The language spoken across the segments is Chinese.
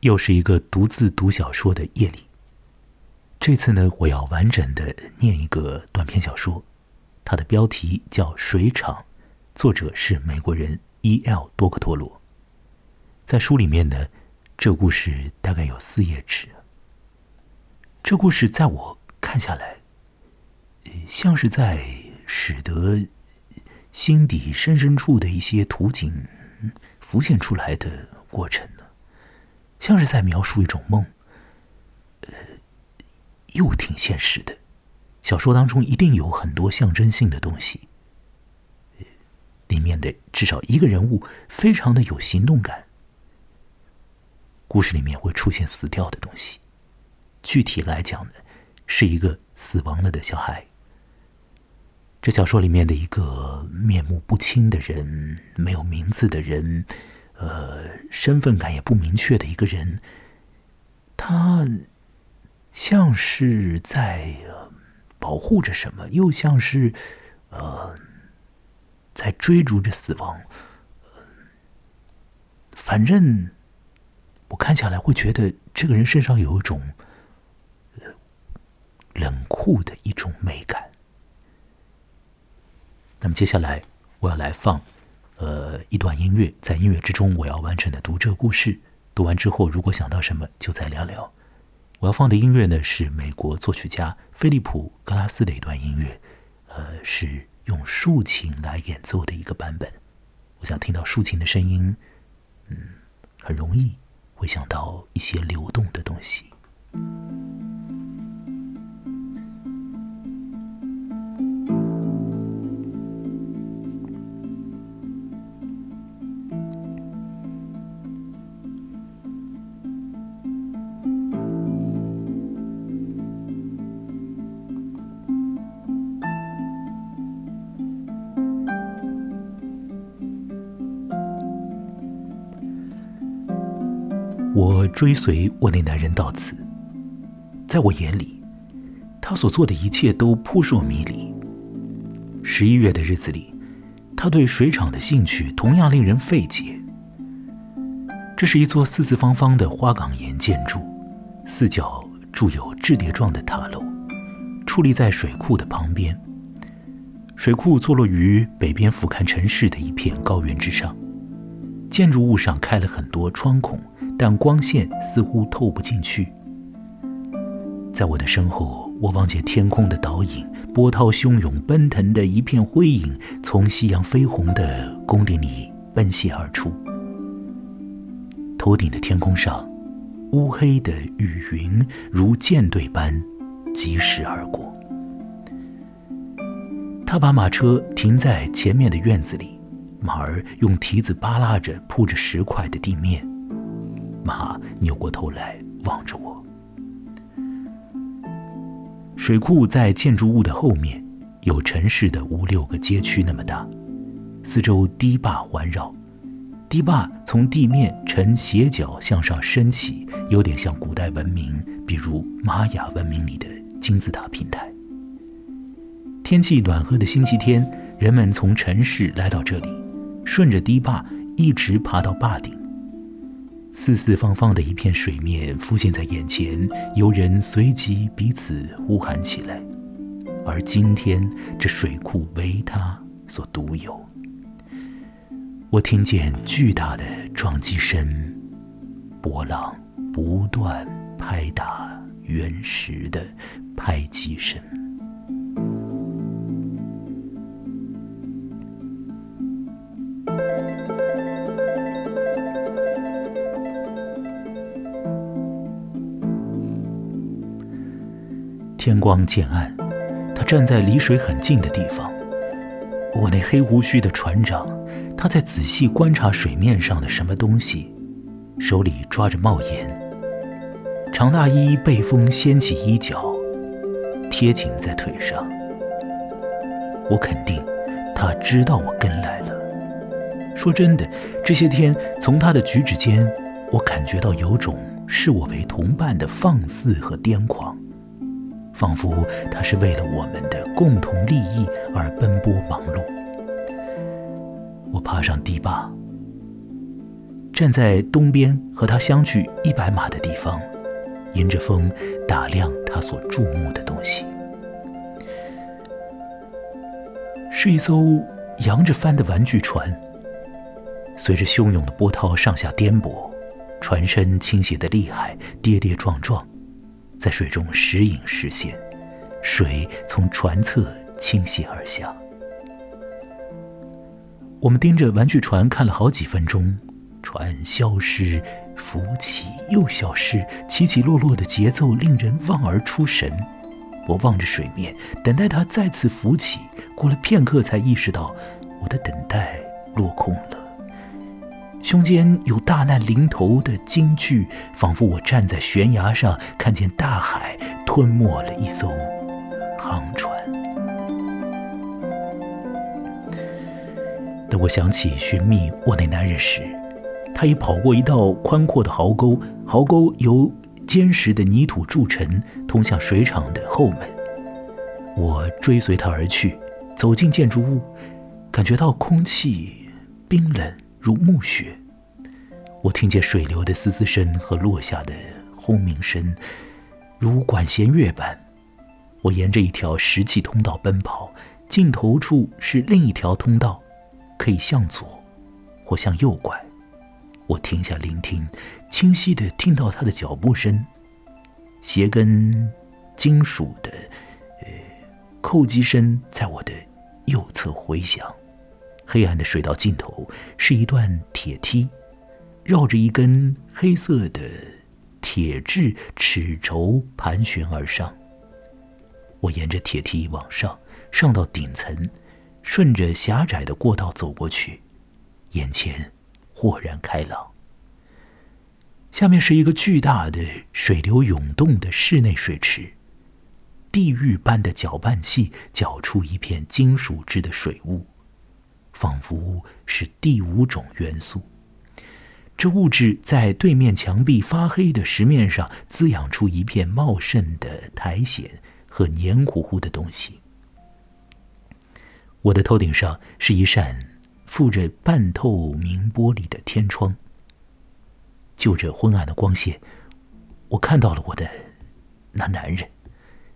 又是一个独自读小说的夜里。这次呢，我要完整的念一个短篇小说，它的标题叫《水厂》，作者是美国人 E.L. 多克托罗。在书里面呢，这故事大概有四页纸。这故事在我看下来，像是在使得心底深深处的一些图景浮现出来的过程，像是在描述一种梦。呃又挺现实的，小说当中一定有很多象征性的东西。里面的至少一个人物非常的有行动感。故事里面会出现死掉的东西，具体来讲呢，是一个死亡了的小孩。这小说里面的一个面目不清的人，没有名字的人，呃，身份感也不明确的一个人，他。像是在保护着什么，又像是呃在追逐着死亡。反正我看下来会觉得这个人身上有一种冷酷的一种美感。那么接下来我要来放呃一段音乐，在音乐之中我要完整的读这个故事。读完之后，如果想到什么，就再聊聊。我要放的音乐呢，是美国作曲家菲利普·格拉斯的一段音乐，呃，是用竖琴来演奏的一个版本。我想听到竖琴的声音，嗯，很容易会想到一些流动的东西。追随我那男人到此，在我眼里，他所做的一切都扑朔迷离。十一月的日子里，他对水厂的兴趣同样令人费解。这是一座四四方方的花岗岩建筑，四角筑有雉叠状的塔楼，矗立在水库的旁边。水库坐落于北边俯瞰城市的一片高原之上，建筑物上开了很多窗孔。但光线似乎透不进去。在我的身后，我望见天空的倒影，波涛汹涌，奔腾的一片灰影从夕阳绯红的宫殿里奔泻而出。头顶的天空上，乌黑的雨云如舰队般疾驶而过。他把马车停在前面的院子里，马儿用蹄子扒拉着铺着石块的地面。马扭过头来望着我。水库在建筑物的后面，有城市的五六个街区那么大，四周堤坝环绕，堤坝从地面呈斜角向上升起，有点像古代文明，比如玛雅文明里的金字塔平台。天气暖和的星期天，人们从城市来到这里，顺着堤坝一直爬到坝顶。四四方方的一片水面浮现在眼前，游人随即彼此呼喊起来。而今天，这水库为他所独有。我听见巨大的撞击声，波浪不断拍打原石的拍击声。天光渐暗，他站在离水很近的地方。我那黑胡须的船长，他在仔细观察水面上的什么东西，手里抓着帽檐。长大衣被风掀起衣角，贴紧在腿上。我肯定，他知道我跟来了。说真的，这些天从他的举止间，我感觉到有种视我为同伴的放肆和癫狂。仿佛他是为了我们的共同利益而奔波忙碌。我爬上堤坝，站在东边和他相距一百码的地方，迎着风打量他所注目的东西。是一艘扬着帆的玩具船，随着汹涌的波涛上下颠簸，船身倾斜的厉害，跌跌撞撞，在水中时隐时现，水从船侧倾泻而下。我们盯着玩具船看了好几分钟，船消失、浮起又消失，起起落落的节奏令人望而出神。我望着水面，等待它再次浮起。过了片刻，才意识到我的等待落空了。胸间有大难临头的惊惧，仿佛我站在悬崖上，看见大海吞没了一艘航船。等我想起寻觅我那男人时，他已跑过一道宽阔的壕沟，壕沟由坚实的泥土筑成，通向水厂的后门。我追随他而去，走进建筑物，感觉到空气冰冷如暮雪。我听见水流的嘶嘶声和落下的轰鸣声，如管弦乐般。我沿着一条石砌通道奔跑，尽头处是另一条通道。可以向左，或向右拐。我停下聆听，清晰的听到他的脚步声，鞋跟金属的呃叩击声在我的右侧回响。黑暗的水道尽头是一段铁梯，绕着一根黑色的铁质齿轴盘旋而上。我沿着铁梯往上，上到顶层。顺着狭窄的过道走过去，眼前豁然开朗。下面是一个巨大的水流涌动的室内水池，地狱般的搅拌器搅出一片金属质的水雾，仿佛是第五种元素。这物质在对面墙壁发黑的石面上滋养出一片茂盛的苔藓和黏糊糊的东西。我的头顶上是一扇附着半透明玻璃的天窗。就着昏暗的光线，我看到了我的那男人，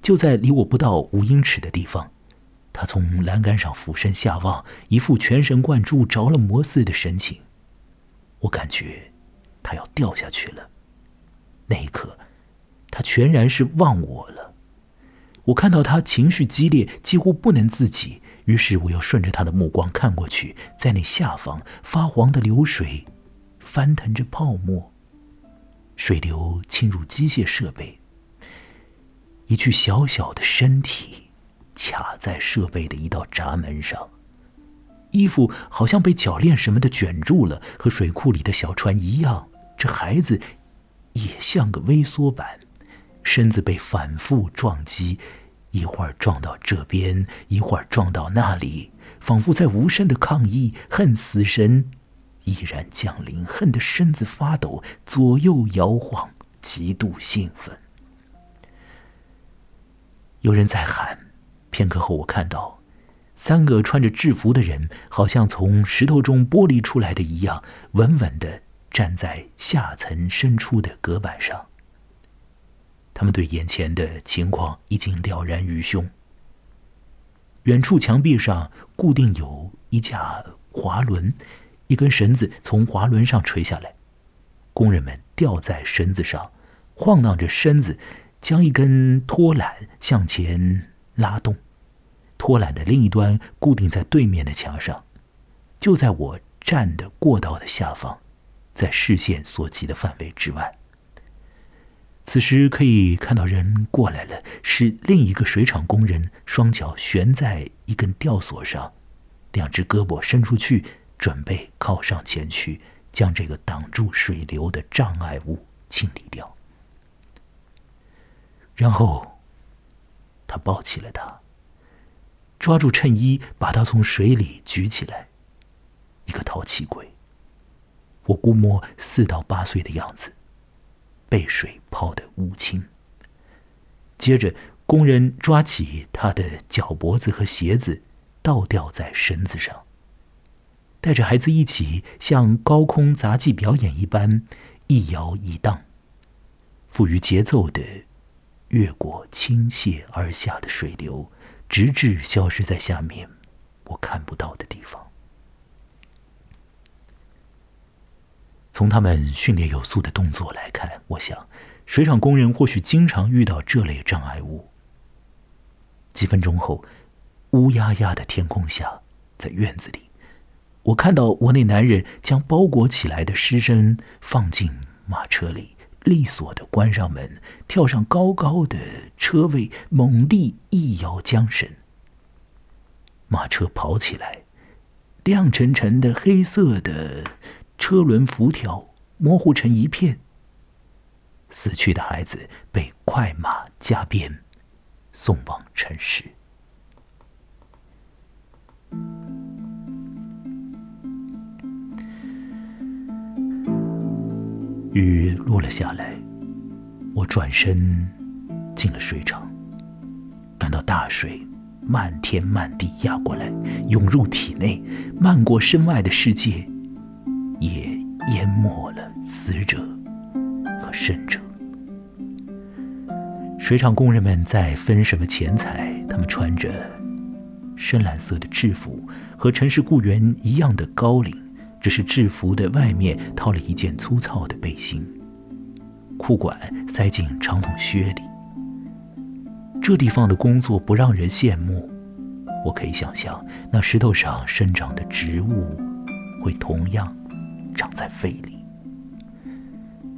就在离我不到五英尺的地方。他从栏杆上俯身下望，一副全神贯注、着了魔似的神情。我感觉他要掉下去了。那一刻，他全然是忘我了。我看到他情绪激烈，几乎不能自己。于是我又顺着他的目光看过去，在那下方发黄的流水翻腾着泡沫，水流侵入机械设备，一具小小的身体卡在设备的一道闸门上，衣服好像被铰链什么的卷住了，和水库里的小船一样。这孩子也像个微缩版，身子被反复撞击。一会儿撞到这边，一会儿撞到那里，仿佛在无声的抗议。恨死神依然降临，恨得身子发抖，左右摇晃，极度兴奋。有人在喊。片刻后，我看到三个穿着制服的人，好像从石头中剥离出来的一样，稳稳的站在下层深处的隔板上。他们对眼前的情况已经了然于胸。远处墙壁上固定有一架滑轮，一根绳子从滑轮上垂下来，工人们吊在绳子上，晃荡着身子，将一根拖缆向前拉动。拖缆的另一端固定在对面的墙上，就在我站的过道的下方，在视线所及的范围之外。此时可以看到人过来了，是另一个水厂工人，双脚悬在一根吊索上，两只胳膊伸出去，准备靠上前去，将这个挡住水流的障碍物清理掉。然后，他抱起了他，抓住衬衣，把他从水里举起来，一个淘气鬼，我估摸四到八岁的样子。被水泡得乌青。接着，工人抓起他的脚脖子和鞋子，倒吊在绳子上。带着孩子一起像高空杂技表演一般一摇一荡，赋予节奏的越过倾泻而下的水流，直至消失在下面我看不到的地方。从他们训练有素的动作来看，我想，水厂工人或许经常遇到这类障碍物。几分钟后，乌压压的天空下，在院子里，我看到我那男人将包裹起来的尸身放进马车里，利索的关上门，跳上高高的车位，猛力一摇缰绳，马车跑起来，亮沉沉的黑色的。车轮辐条模糊成一片。死去的孩子被快马加鞭送往城市。雨落了下来，我转身进了水厂，感到大水漫天漫地压过来，涌入体内，漫过身外的世界。也淹没了死者和生者。水厂工人们在分什么钱财？他们穿着深蓝色的制服，和城市雇员一样的高领，只是制服的外面套了一件粗糙的背心，裤管塞进长筒靴里。这地方的工作不让人羡慕。我可以想象，那石头上生长的植物会同样。长在肺里，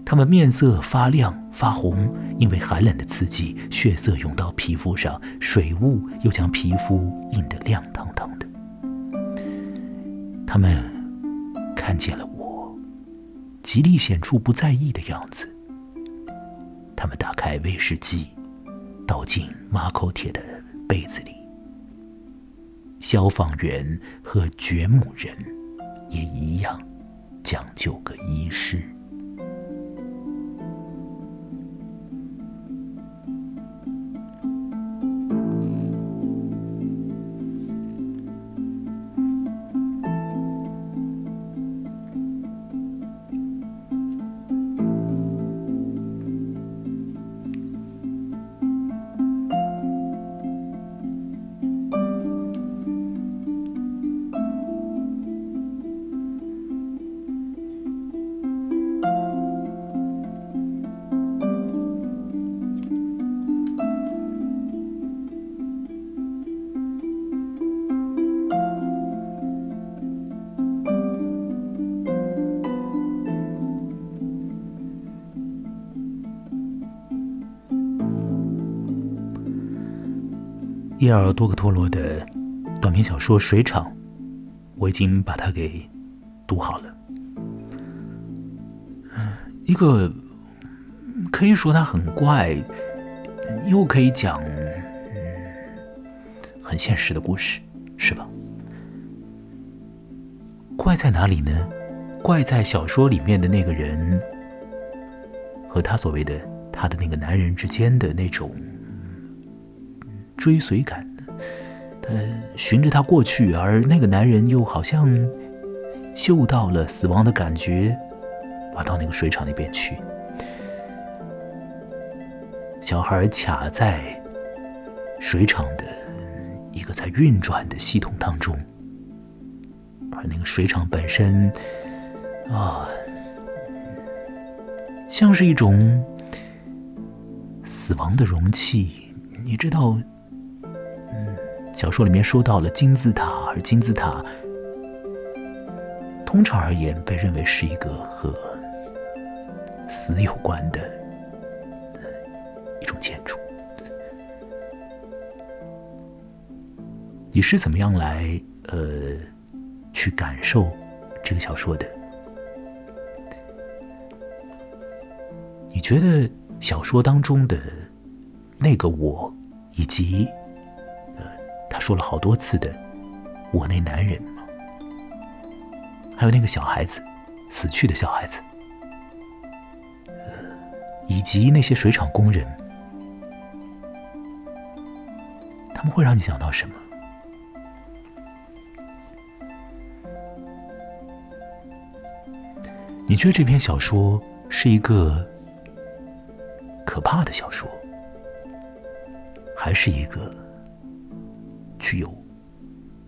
他们面色发亮发红，因为寒冷的刺激，血色涌到皮肤上，水雾又将皮肤映得亮堂堂的。他们看见了我，极力显出不在意的样子。他们打开威士忌，倒进马口铁的杯子里。消防员和掘墓人也一样。讲究个仪式。叶尔多克托罗的短篇小说《水厂》，我已经把它给读好了。一个可以说它很怪，又可以讲很现实的故事，是吧？怪在哪里呢？怪在小说里面的那个人和他所谓的他的那个男人之间的那种。追随感，他循着他过去，而那个男人又好像嗅到了死亡的感觉，跑到那个水厂那边去。小孩卡在水厂的一个在运转的系统当中，而那个水厂本身啊，像是一种死亡的容器，你知道。小说里面说到了金字塔，而金字塔通常而言被认为是一个和死有关的一种建筑。你是怎么样来呃去感受这个小说的？你觉得小说当中的那个我以及？说了好多次的，我那男人？还有那个小孩子，死去的小孩子，以及那些水厂工人，他们会让你想到什么？你觉得这篇小说是一个可怕的小说，还是一个具有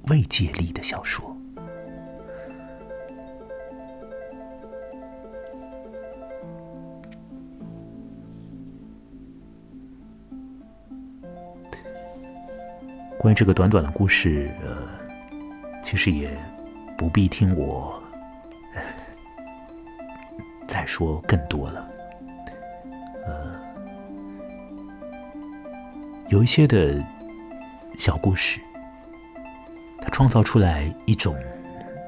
慰藉力的小说？关于这个短短的故事，呃，其实也不必听我再说更多了。呃，有一些的小故事，创造出来一种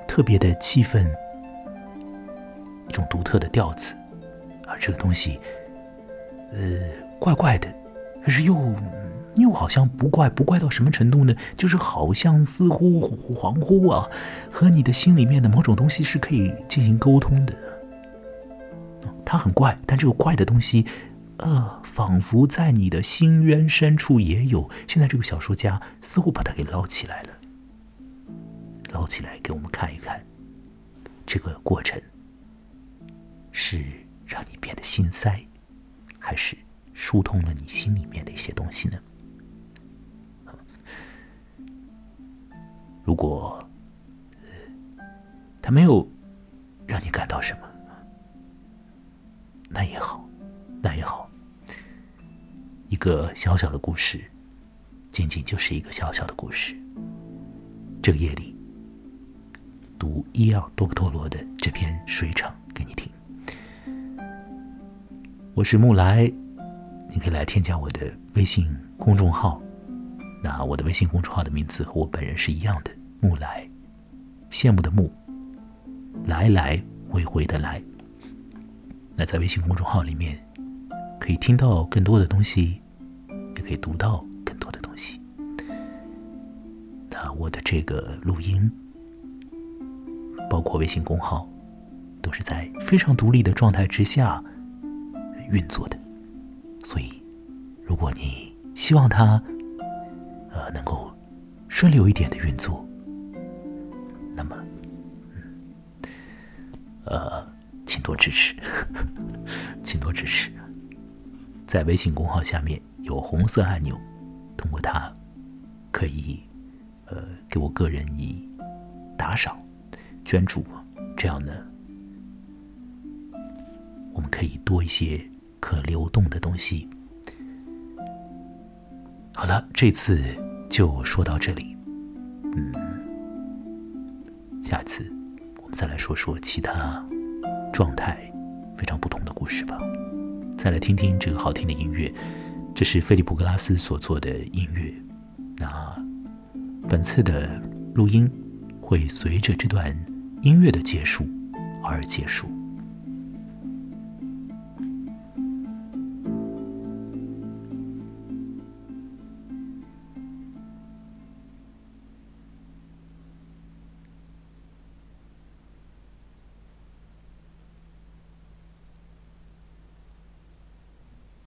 特别的气氛，一种独特的调子，而这个东西，呃，怪怪的，可是又。又好像不怪，不怪到什么程度呢？就是好像似乎恍惚啊，和你的心里面的某种东西是可以进行沟通的。它很怪，但这个怪的东西，呃，仿佛在你的心渊深处也有。现在这个小说家似乎把它给捞起来了，捞起来给我们看一看，这个过程是让你变得心塞，还是疏通了你心里面的一些东西呢？如果他没有让你感到什么，那也好，那也好。一个小小的故事，仅仅就是一个小小的故事。这个夜里，读伊尔多克托罗的这篇《水厂》给你听。我是木来，你可以来添加我的微信公众号。那我的微信公众号的名字和我本人是一样的，木来，羡慕的慕，来来回回的来。那在微信公众号里面，可以听到更多的东西，也可以读到更多的东西。那我的这个录音，包括微信公号，都是在非常独立的状态之下运作的。所以，如果你希望它，呃，能够顺流一点的运作，那么，嗯，呃，请多支持，请多支持。在微信公号下面有红色按钮，通过它可以呃给我个人以打赏、捐助，这样呢，我们可以多一些可流动的东西。好了，这次就说到这里。嗯，下次我们再来说说其他状态非常不同的故事吧。再来听听这个好听的音乐，这是菲利普·格拉斯所做的音乐。那本次的录音会随着这段音乐的结束而结束。